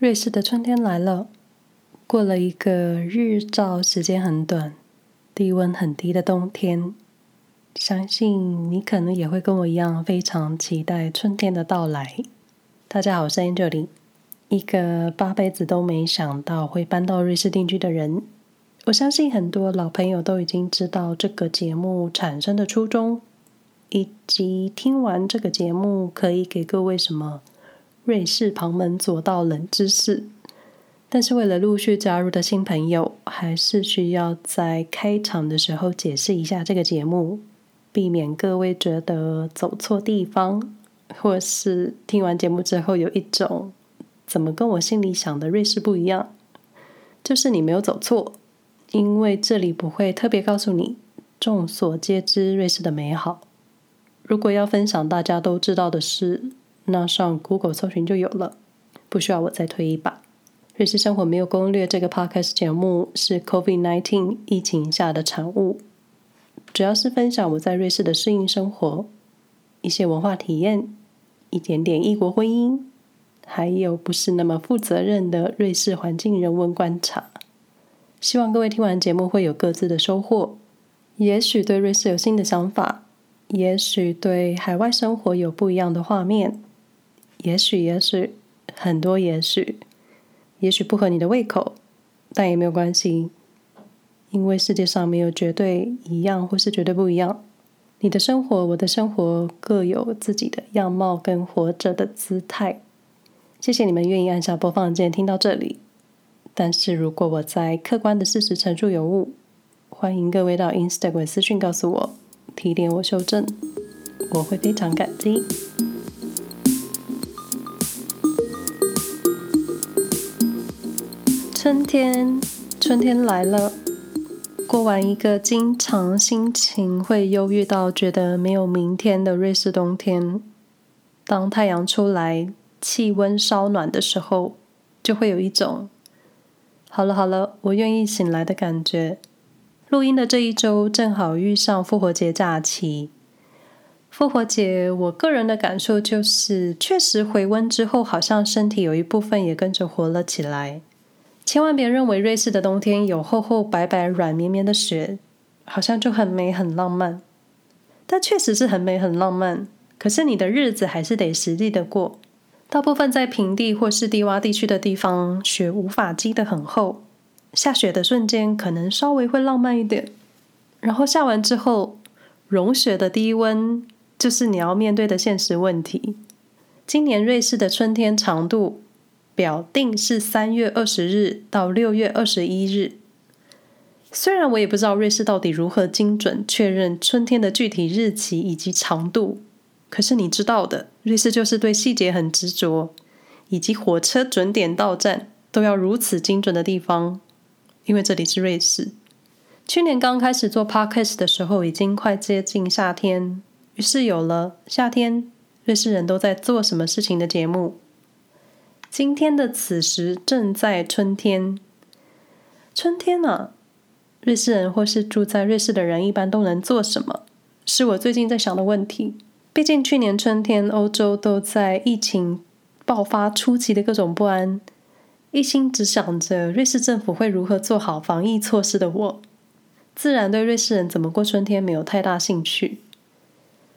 瑞士的春天来了，过了一个日照时间很短、低温很低的冬天。相信你可能也会跟我一样，非常期待春天的到来。大家好，我是 Angelin 一个八辈子都没想到会搬到瑞士定居的人。我相信很多老朋友都已经知道这个节目产生的初衷，以及听完这个节目可以给各位什么。瑞士旁门左道冷知识，但是为了陆续加入的新朋友，还是需要在开场的时候解释一下这个节目，避免各位觉得走错地方，或是听完节目之后有一种怎么跟我心里想的瑞士不一样。就是你没有走错，因为这里不会特别告诉你众所皆知瑞士的美好。如果要分享大家都知道的事，那上 Google 搜寻就有了，不需要我再推一把。瑞士生活没有攻略这个 Podcast 节目是 COVID-19 疫情下的产物，主要是分享我在瑞士的适应生活，一些文化体验，一点点异国婚姻，还有不是那么负责任的瑞士环境人文观察。希望各位听完节目会有各自的收获，也许对瑞士有新的想法，也许对海外生活有不一样的画面。也许，也许很多，也许，也许不合你的胃口，但也没有关系，因为世界上没有绝对一样或是绝对不一样。你的生活，我的生活，各有自己的样貌跟活着的姿态。谢谢你们愿意按下播放键听到这里。但是如果我在客观的事实陈述有误，欢迎各位到 Instagram 私讯告诉我，提点我修正，我会非常感激。春天，春天来了。过完一个经常心情会忧郁到觉得没有明天的瑞士冬天，当太阳出来，气温稍暖的时候，就会有一种“好了好了，我愿意醒来”的感觉。录音的这一周正好遇上复活节假期。复活节，我个人的感受就是，确实回温之后，好像身体有一部分也跟着活了起来。千万别认为瑞士的冬天有厚厚白白、软绵绵的雪，好像就很美很浪漫。但确实是很美很浪漫。可是你的日子还是得实际的过。大部分在平地或是低洼地区的地方，雪无法积得很厚。下雪的瞬间可能稍微会浪漫一点，然后下完之后，融雪的低温就是你要面对的现实问题。今年瑞士的春天长度。表定是三月二十日到六月二十一日。虽然我也不知道瑞士到底如何精准确认春天的具体日期以及长度，可是你知道的，瑞士就是对细节很执着，以及火车准点到站都要如此精准的地方。因为这里是瑞士。去年刚开始做 podcast 的时候，已经快接近夏天，于是有了夏天瑞士人都在做什么事情的节目。今天的此时正在春天，春天呢、啊？瑞士人或是住在瑞士的人一般都能做什么？是我最近在想的问题。毕竟去年春天欧洲都在疫情爆发初期的各种不安，一心只想着瑞士政府会如何做好防疫措施的我，自然对瑞士人怎么过春天没有太大兴趣。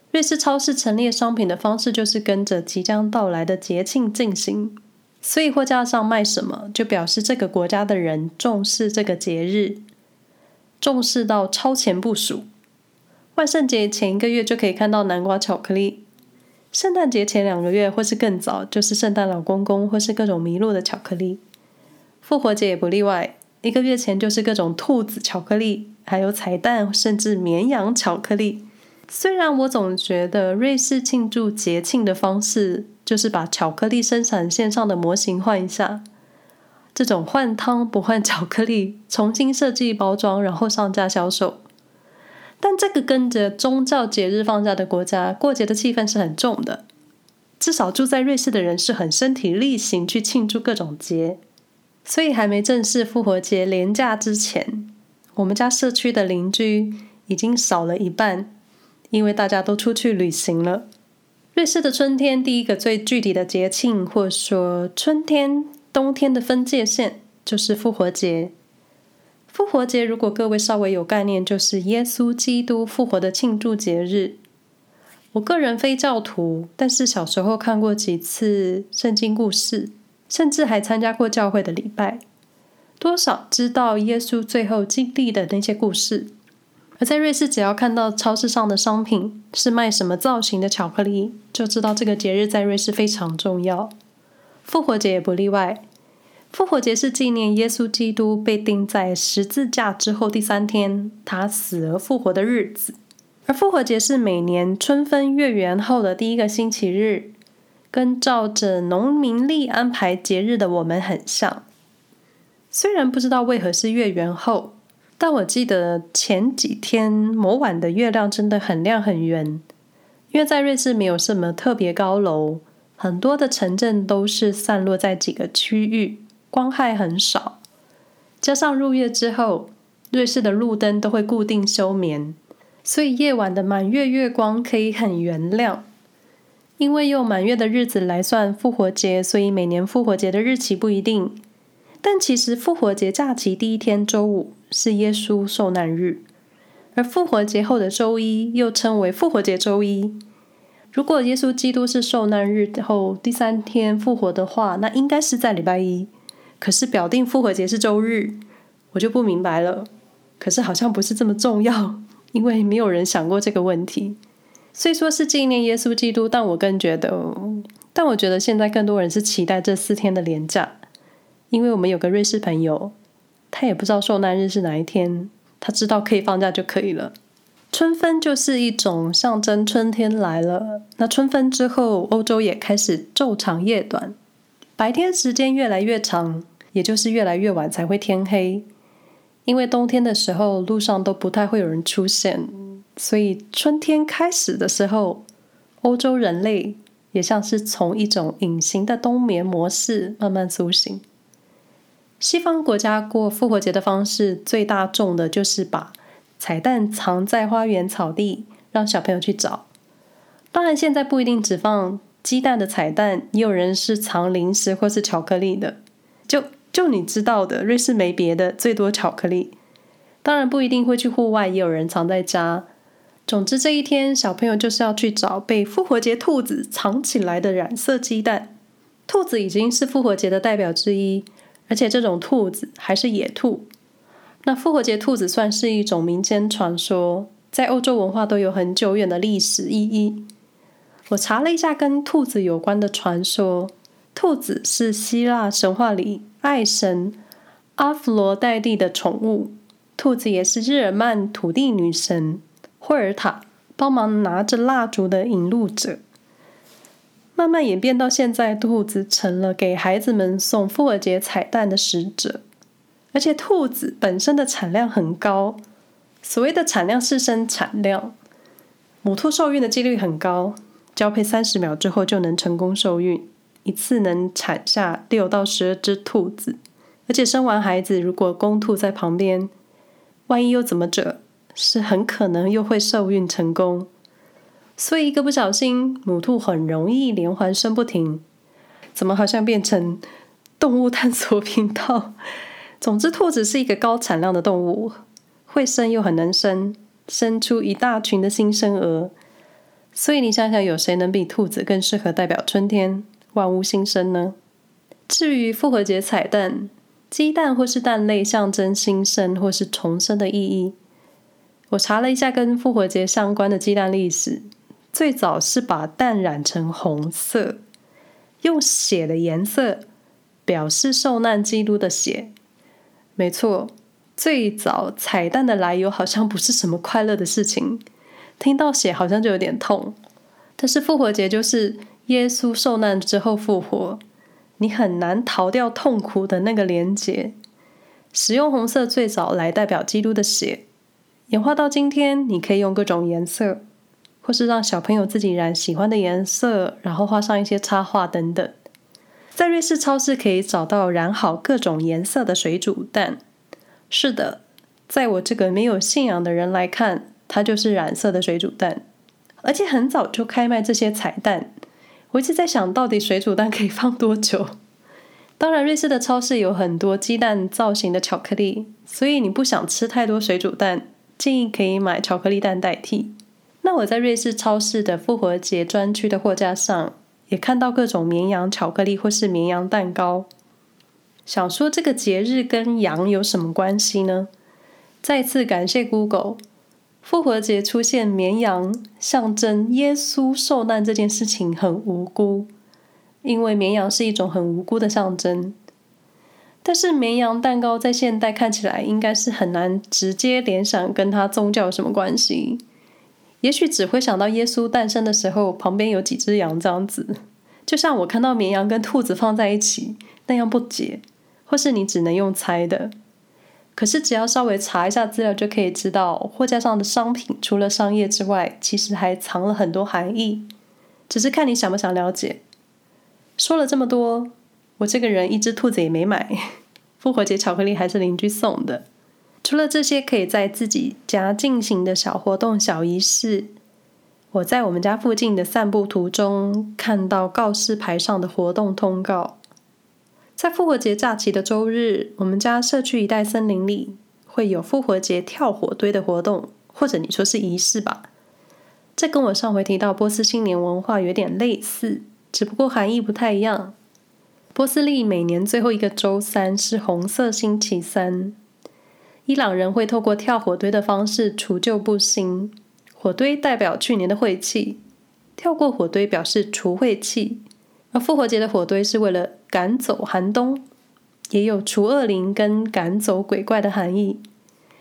瑞士超市陈列商品的方式就是跟着即将到来的节庆进行。所以货架上卖什么，就表示这个国家的人重视这个节日，重视到超前部署。万圣节前一个月就可以看到南瓜巧克力，圣诞节前两个月或是更早，就是圣诞老公公或是各种麋鹿的巧克力。复活节也不例外，一个月前就是各种兔子巧克力，还有彩蛋，甚至绵羊巧克力。虽然我总觉得瑞士庆祝节庆的方式，就是把巧克力生产线上的模型换一下，这种换汤不换巧克力，重新设计包装，然后上架销售。但这个跟着宗教节日放假的国家，过节的气氛是很重的。至少住在瑞士的人是很身体力行去庆祝各种节。所以还没正式复活节连假之前，我们家社区的邻居已经少了一半，因为大家都出去旅行了。瑞士的春天，第一个最具体的节庆，或者说春天，冬天的分界线就是复活节。复活节，如果各位稍微有概念，就是耶稣基督复活的庆祝节日。我个人非教徒，但是小时候看过几次圣经故事，甚至还参加过教会的礼拜，多少知道耶稣最后经历的那些故事。而在瑞士，只要看到超市上的商品是卖什么造型的巧克力，就知道这个节日在瑞士非常重要。复活节也不例外。复活节是纪念耶稣基督被钉在十字架之后第三天，他死而复活的日子。而复活节是每年春分月圆后的第一个星期日，跟照着农民历安排节日的我们很像。虽然不知道为何是月圆后，但我记得前几天某晚的月亮真的很亮很圆，因为在瑞士没有什么特别高楼，很多的城镇都是散落在几个区域。光害很少，加上入夜之后，瑞士的路灯都会固定休眠，所以夜晚的满月月光可以很圆亮。因为用满月的日子来算复活节，所以每年复活节的日期不一定。但其实复活节假期第一天周五是耶稣受难日，而复活节后的周一又称为复活节周一。如果耶稣基督是受难日后第三天复活的话，那应该是在礼拜一。可是表定复活节是周日，我就不明白了。可是好像不是这么重要，因为没有人想过这个问题。虽说是纪念耶稣基督，但我更觉得，但我觉得现在更多人是期待这四天的连假，因为我们有个瑞士朋友，他也不知道受难日是哪一天，他知道可以放假就可以了。春分就是一种象征春天来了。那春分之后，欧洲也开始昼长夜短，白天时间越来越长。也就是越来越晚才会天黑，因为冬天的时候路上都不太会有人出现，所以春天开始的时候，欧洲人类也像是从一种隐形的冬眠模式慢慢苏醒。西方国家过复活节的方式最大众的就是把彩蛋藏在花园草地，让小朋友去找。当然，现在不一定只放鸡蛋的彩蛋，也有人是藏零食或是巧克力的，就。就你知道的，瑞士没别的，最多巧克力。当然不一定会去户外，也有人藏在家。总之这一天，小朋友就是要去找被复活节兔子藏起来的染色鸡蛋。兔子已经是复活节的代表之一，而且这种兔子还是野兔。那复活节兔子算是一种民间传说，在欧洲文化都有很久远的历史意义。我查了一下跟兔子有关的传说，兔子是希腊神话里。爱神阿弗罗代蒂的宠物，兔子也是日耳曼土地女神霍尔塔帮忙拿着蜡烛的引路者。慢慢演变到现在，兔子成了给孩子们送复活节彩蛋的使者。而且，兔子本身的产量很高。所谓的产量是生产量，母兔受孕的几率很高，交配三十秒之后就能成功受孕。一次能产下六到十二只兔子，而且生完孩子，如果公兔在旁边，万一又怎么着，是很可能又会受孕成功。所以一个不小心，母兔很容易连环生不停。怎么好像变成动物探索频道？总之，兔子是一个高产量的动物，会生又很能生，生出一大群的新生儿。所以你想想，有谁能比兔子更适合代表春天？万物新生呢？至于复活节彩蛋，鸡蛋或是蛋类象征新生或是重生的意义。我查了一下跟复活节相关的鸡蛋历史，最早是把蛋染成红色，用血的颜色表示受难基督的血。没错，最早彩蛋的来由好像不是什么快乐的事情，听到血好像就有点痛。但是复活节就是。耶稣受难之后复活，你很难逃掉痛苦的那个连结。使用红色最早来代表基督的血，演化到今天，你可以用各种颜色，或是让小朋友自己染喜欢的颜色，然后画上一些插画等等。在瑞士超市可以找到染好各种颜色的水煮蛋。是的，在我这个没有信仰的人来看，它就是染色的水煮蛋，而且很早就开卖这些彩蛋。我一直在想到底水煮蛋可以放多久？当然，瑞士的超市有很多鸡蛋造型的巧克力，所以你不想吃太多水煮蛋，建议可以买巧克力蛋代替。那我在瑞士超市的复活节专区的货架上，也看到各种绵羊巧克力或是绵羊蛋糕。想说这个节日跟羊有什么关系呢？再次感谢 Google，复活节出现绵羊，象征耶稣受难这件事情很无辜。因为绵羊是一种很无辜的象征，但是绵羊蛋糕在现代看起来应该是很难直接联想跟它宗教有什么关系，也许只会想到耶稣诞生的时候旁边有几只羊这样子，就像我看到绵羊跟兔子放在一起那样不解，或是你只能用猜的。可是只要稍微查一下资料就可以知道，货架上的商品除了商业之外，其实还藏了很多含义，只是看你想不想了解。说了这么多，我这个人一只兔子也没买，复活节巧克力还是邻居送的。除了这些可以在自己家进行的小活动、小仪式，我在我们家附近的散步途中看到告示牌上的活动通告。在复活节假期的周日，我们家社区一带森林里会有复活节跳火堆的活动，或者你说是仪式吧。这跟我上回提到波斯新年文化有点类似。只不过含义不太一样。波斯历每年最后一个周三是红色星期三。伊朗人会透过跳火堆的方式除旧布新。火堆代表去年的晦气，跳过火堆表示除晦气。而复活节的火堆是为了赶走寒冬，也有除恶灵跟赶走鬼怪的含义。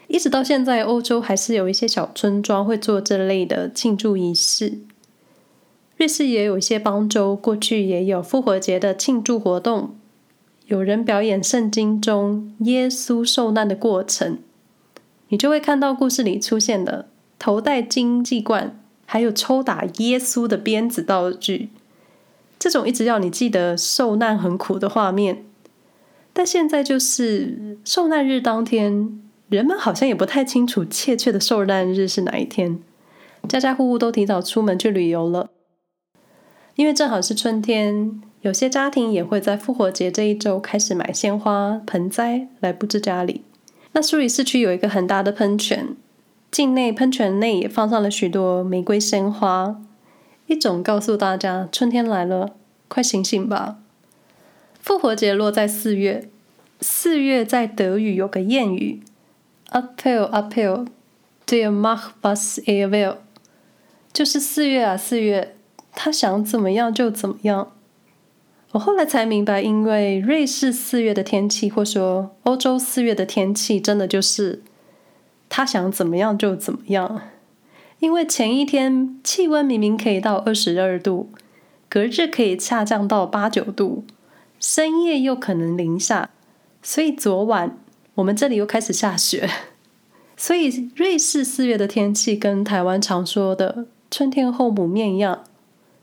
一直到现在，欧洲还是有一些小村庄会做这类的庆祝仪式。瑞士也有一些邦州，过去也有复活节的庆祝活动，有人表演圣经中耶稣受难的过程，你就会看到故事里出现的头戴金鸡冠，还有抽打耶稣的鞭子道具，这种一直要你记得受难很苦的画面。但现在就是受难日当天，人们好像也不太清楚确切的受难日是哪一天，家家户户都提早出门去旅游了。因为正好是春天，有些家庭也会在复活节这一周开始买鲜花、盆栽来布置家里。那苏黎世区有一个很大的喷泉，境内喷泉内也放上了许多玫瑰鲜花，一种告诉大家春天来了，快醒醒吧。复活节落在四月，四月在德语有个谚语：“April, April, der macht was er will”，就是四月啊，四月。他想怎么样就怎么样。我后来才明白，因为瑞士四月的天气，或说欧洲四月的天气，真的就是他想怎么样就怎么样。因为前一天气温明明可以到二十二度，隔日可以下降到八九度，深夜又可能零下，所以昨晚我们这里又开始下雪。所以瑞士四月的天气跟台湾常说的春天后母面一样。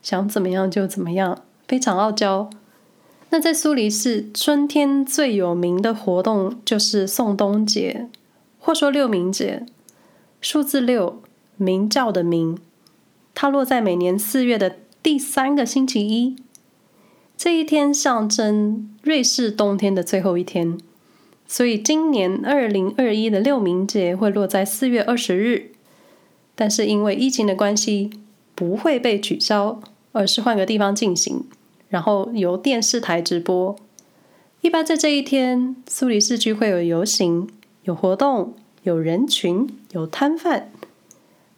想怎么样就怎么样，非常傲娇。那在苏黎世，春天最有名的活动就是送冬节，或说六明节。数字六，鸣叫的鸣，它落在每年四月的第三个星期一。这一天象征瑞士冬天的最后一天，所以今年二零二一的六明节会落在四月二十日。但是因为疫情的关系，不会被取消，而是换个地方进行，然后由电视台直播。一般在这一天，苏黎世区会有游行、有活动、有人群、有摊贩，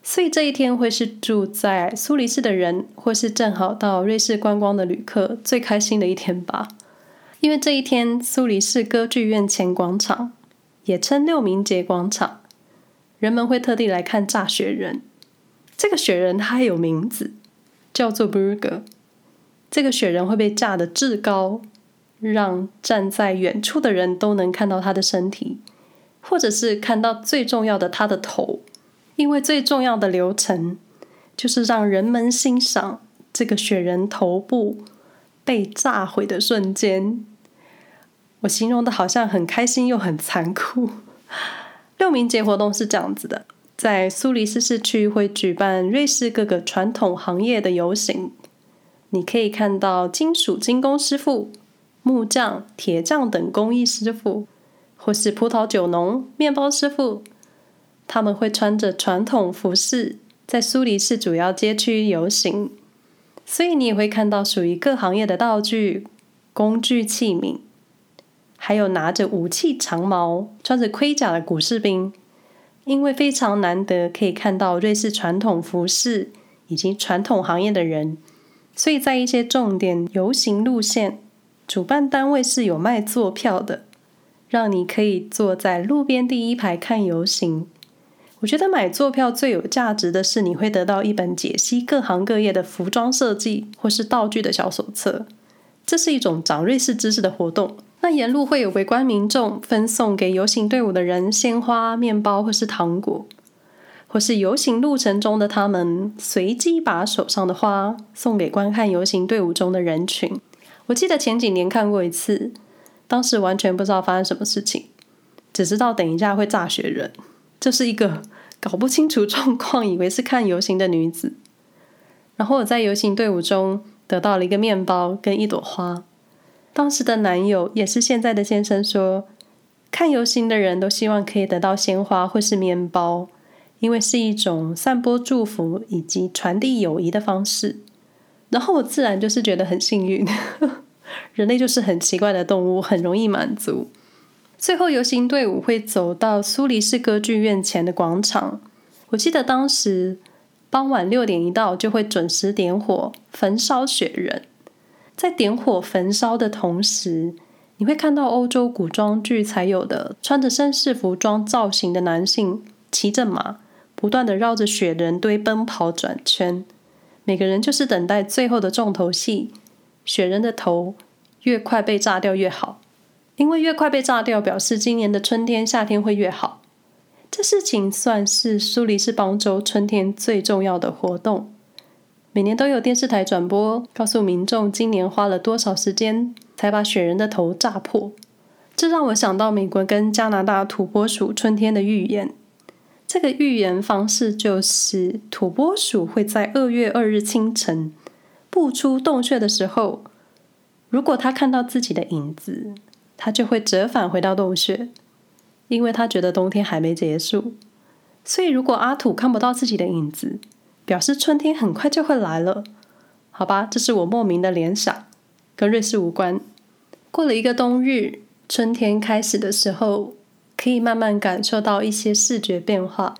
所以这一天会是住在苏黎世的人，或是正好到瑞士观光的旅客最开心的一天吧。因为这一天，苏黎世歌剧院前广场，也称六明节广场，人们会特地来看炸雪人。这个雪人它还有名字，叫做 Burger。这个雪人会被炸得至高，让站在远处的人都能看到他的身体，或者是看到最重要的他的头。因为最重要的流程就是让人们欣赏这个雪人头部被炸毁的瞬间。我形容的好像很开心又很残酷。六冥节活动是这样子的。在苏黎世市区会举办瑞士各个传统行业的游行，你可以看到金属精工师傅、木匠、铁匠等工艺师傅，或是葡萄酒农、面包师傅，他们会穿着传统服饰，在苏黎世主要街区游行。所以你也会看到属于各行业的道具、工具器皿，还有拿着武器长矛、穿着盔甲的古士兵。因为非常难得可以看到瑞士传统服饰以及传统行业的人，所以在一些重点游行路线，主办单位是有卖坐票的，让你可以坐在路边第一排看游行。我觉得买坐票最有价值的是，你会得到一本解析各行各业的服装设计或是道具的小手册，这是一种长瑞士知识的活动。那沿路会有围观民众分送给游行队伍的人鲜花、面包或是糖果，或是游行路程中的他们随机把手上的花送给观看游行队伍中的人群。我记得前几年看过一次，当时完全不知道发生什么事情，只知道等一下会炸雪人。这是一个搞不清楚状况，以为是看游行的女子。然后我在游行队伍中得到了一个面包跟一朵花。当时的男友也是现在的先生说，看游行的人都希望可以得到鲜花或是面包，因为是一种散播祝福以及传递友谊的方式。然后我自然就是觉得很幸运，人类就是很奇怪的动物，很容易满足。最后游行队伍会走到苏黎世歌剧院前的广场，我记得当时傍晚六点一到就会准时点火焚烧雪人。在点火焚烧的同时，你会看到欧洲古装剧才有的穿着绅士服装造型的男性骑着马，不断地绕着雪人堆奔跑转圈。每个人就是等待最后的重头戏，雪人的头越快被炸掉越好，因为越快被炸掉，表示今年的春天、夏天会越好。这事情算是苏黎世邦州春天最重要的活动。每年都有电视台转播，告诉民众今年花了多少时间才把雪人的头炸破。这让我想到美国跟加拿大土拨鼠春天的预言。这个预言方式就是，土拨鼠会在二月二日清晨步出洞穴的时候，如果他看到自己的影子，他就会折返回到洞穴，因为他觉得冬天还没结束。所以，如果阿土看不到自己的影子，表示春天很快就会来了，好吧，这是我莫名的联想，跟瑞士无关。过了一个冬日，春天开始的时候，可以慢慢感受到一些视觉变化，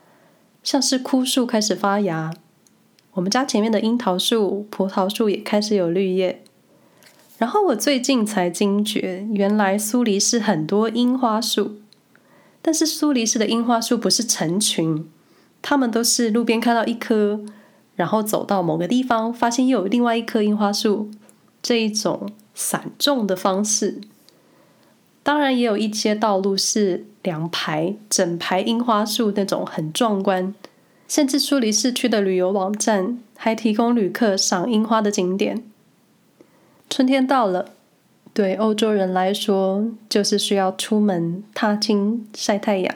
像是枯树开始发芽，我们家前面的樱桃树、葡萄树也开始有绿叶。然后我最近才惊觉，原来苏黎世很多樱花树，但是苏黎世的樱花树不是成群，它们都是路边看到一棵。然后走到某个地方，发现又有另外一棵樱花树，这一种散种的方式。当然，也有一些道路是两排、整排樱花树那种很壮观。甚至苏黎世区的旅游网站还提供旅客赏樱花的景点。春天到了，对欧洲人来说，就是需要出门踏青晒太阳。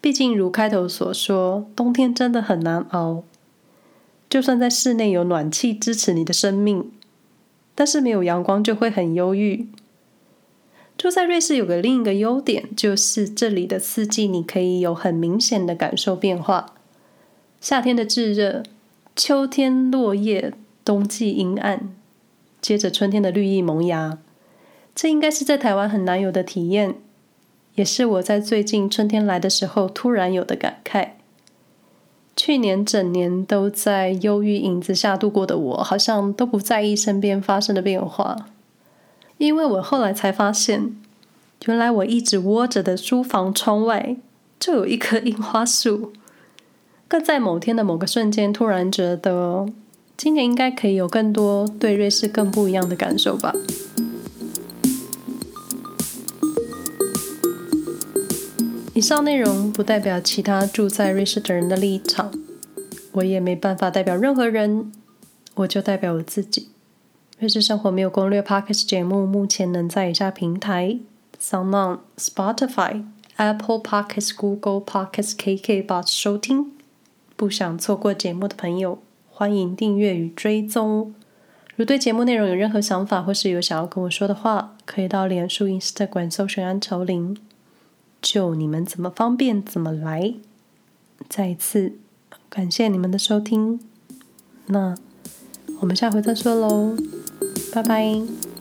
毕竟，如开头所说，冬天真的很难熬。就算在室内有暖气支持你的生命，但是没有阳光就会很忧郁。住在瑞士有个另一个优点，就是这里的四季你可以有很明显的感受变化：夏天的炙热，秋天落叶，冬季阴暗，接着春天的绿意萌芽。这应该是在台湾很难有的体验，也是我在最近春天来的时候突然有的感慨。去年整年都在忧郁影子下度过的我，好像都不在意身边发生的变化，因为我后来才发现，原来我一直窝着的书房窗外就有一棵樱花树。更在某天的某个瞬间，突然觉得今年应该可以有更多对瑞士更不一样的感受吧。以上内容不代表其他住在瑞士的人的立场，我也没办法代表任何人，我就代表我自己。瑞士生活没有攻略 Podcast 节目目前能在以下平台：SoundOn、Spotify、Apple Podcast、Google Podcast、KK Box 收听。不想错过节目的朋友，欢迎订阅与追踪。如对节目内容有任何想法，或是有想要跟我说的话，可以到脸书、Instagram 搜寻安愁林，就你们怎么方便怎么来。再一次感谢你们的收听，那我们下回再说喽，拜拜。